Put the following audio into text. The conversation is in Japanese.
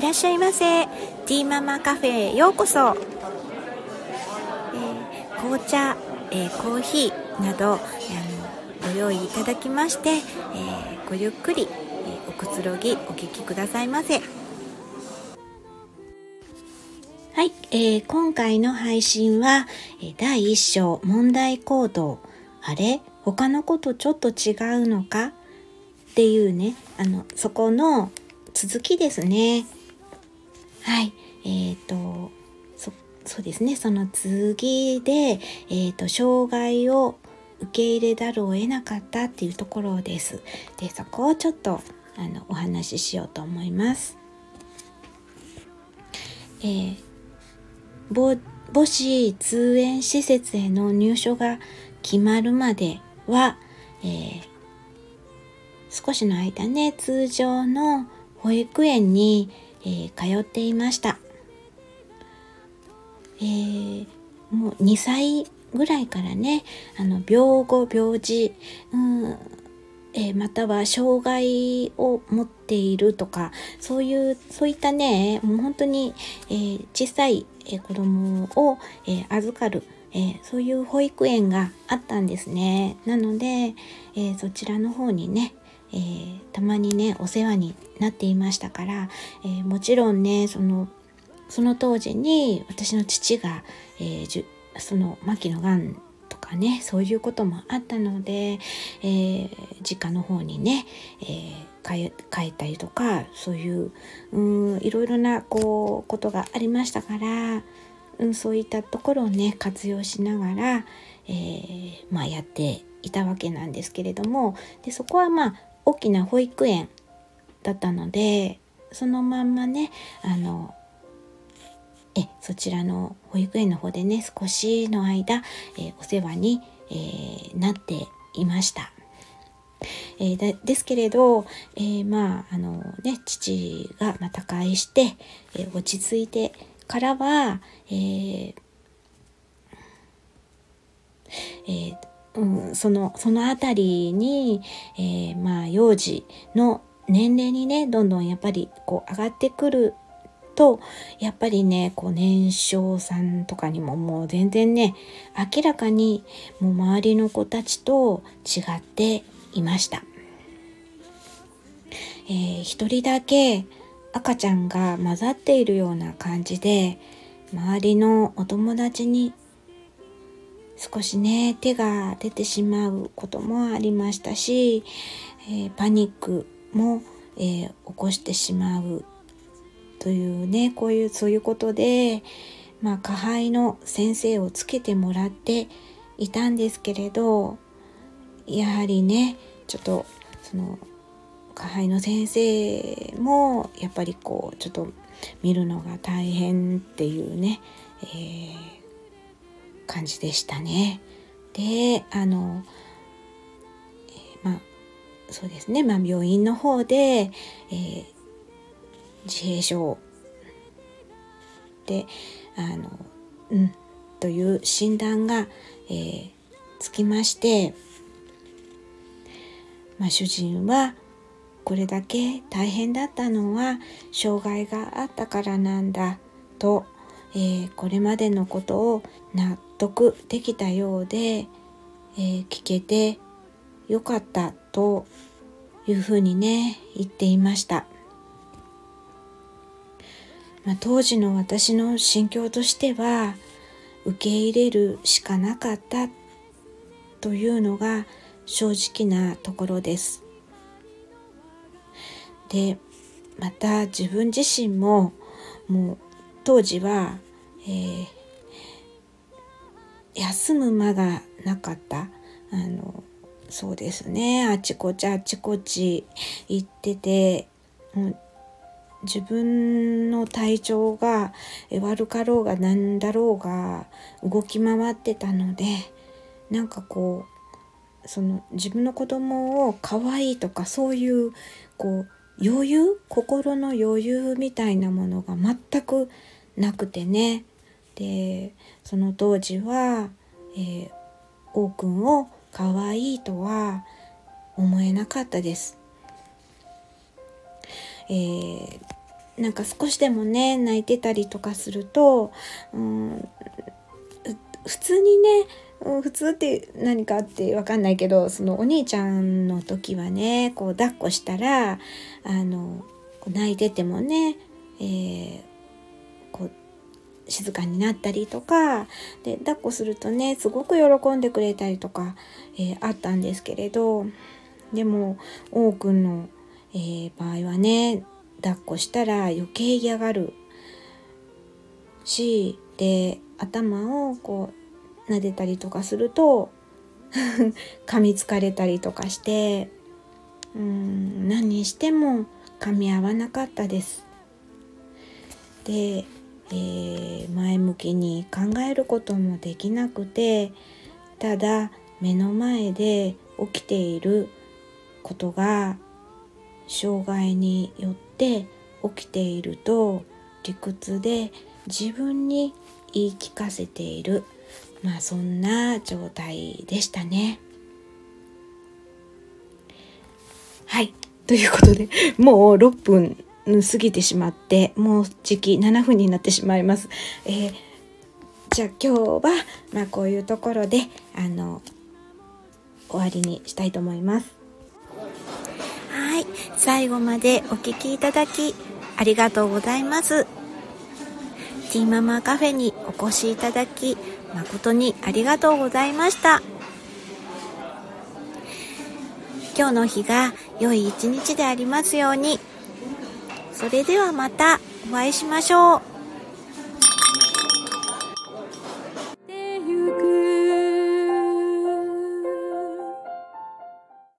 いらっしゃいませ。ティーママカフェへようこそ、えー、紅茶、えー、コーヒーなどあのご用意いただきまして、えー、ごゆっくり、えおくつろぎお聞きくださいませ。はい、えー、今回の配信は、第1章問題行動。あれ？他の子とちょっと違うのか？っていうねあのそこの続きですね。はいえっ、ー、とそうですねその次で、えーと、障害を受け入れざるを得なかったっていうところです。でそこをちょっとあのお話ししようと思います。えー、母子通園施設への入所が決まるまでは、えー、少しの間ね通常の保育園に、えー、通っていました。えー、もう2歳ぐらいからねあの病後病児、うんえー、または障害を持っているとかそういうそういったねもう本当に、えー、小さい、えー、子供を、え預かる、えそういう保育園があったんですねなので、えそちらの方にねえー、たまにねお世話になっていましたから、えー、もちろんねそのその当時に私の父が、えー、その末期のがんとかねそういうこともあったので、えー、実家の方にね、えー、帰帰ったりとかそういううんいろいろなこうことがありましたから、うん、そういったところをね活用しながら、えー、まあ、やっていたわけなんですけれどもでそこはまあ大きな保育園だったのでそのまんまねあのえそちらの保育園の方でね少しの間、えお世話に、えー、なっていました。えー、ですけれど、えー、まああのね父がま他界して、え落ち着いてからは、ええうん、そのその辺りに、えーまあ幼児の年齢にねどんどんやっぱりこう上がってくるとやっぱりねこう年少さんとかにももう全然ね明らかにもう周りの子たちと違っていました。えー、一人だけ赤ちゃんが混ざっているような感じで周りのお友達に少しね手が出てしまうこともありましたし、えー、パニックも、えー、起こしてしまうというねこういうそういうことでまあ下輩の先生をつけてもらっていたんですけれどやはりねちょっとその下輩の先生もやっぱりこうちょっと見るのが大変っていうね、えー、感じでしたね。であの、えー、まあそうですね、まあ、病院の方で、えー、自閉症であのうんという診断が、えー、つきまして、まあ、主人はこれだけ大変だったのは障害があったからなんだと、えー、これまでのことを納得できたようで、えー、聞けてよかったというふうにね言っていました。まあ、当時の私の心境としては受け入れるしかなかったというのが正直なところです。でまた自分自身ももう当時は、えー、休む間がなかった。あのそうですね。あちこちあちこち行っててもう自分の体調が悪かろうが何だろうが動き回ってたのでなんかこうその自分の子供を可愛いとかそういうこう余裕？心の余裕みたいなものが全くなくてね。でその当時は、えー、王くんを可愛いとは思えなかったです。えー、なんか少しでもね泣いてたりとかすると、うん、普通にね普通って何かって分かんないけどそのお兄ちゃんの時はねこう抱っこしたらあの泣いててもね、えー、静かになったりとかで抱っこするとねすごく喜んでくれたりとか、えー、あったんですけれどでも王くんの、えー、場合はね抱っこしたら余計嫌がるしで頭をこう撫でたりとかすると 噛みつかれたりとかしてうん何しても噛み合わなかったです。で、えー、前向きに考えることもできなくてただ目の前で起きていることが障害によって起きていると理屈で自分に言い聞かせている。まあそんな状態でしたね。はい。ということでもう6分。過ぎてしまってもう時期7分になってしまいます。えー、じゃあ今日は、まあ、こういうところであの終わりにしたいと思います。はい最後までお聴きいただきありがとうございますティーママカフェにお越しいただき誠にありがとうございました今日の日が良い一日でありますようにそれではまたお会いしましょう。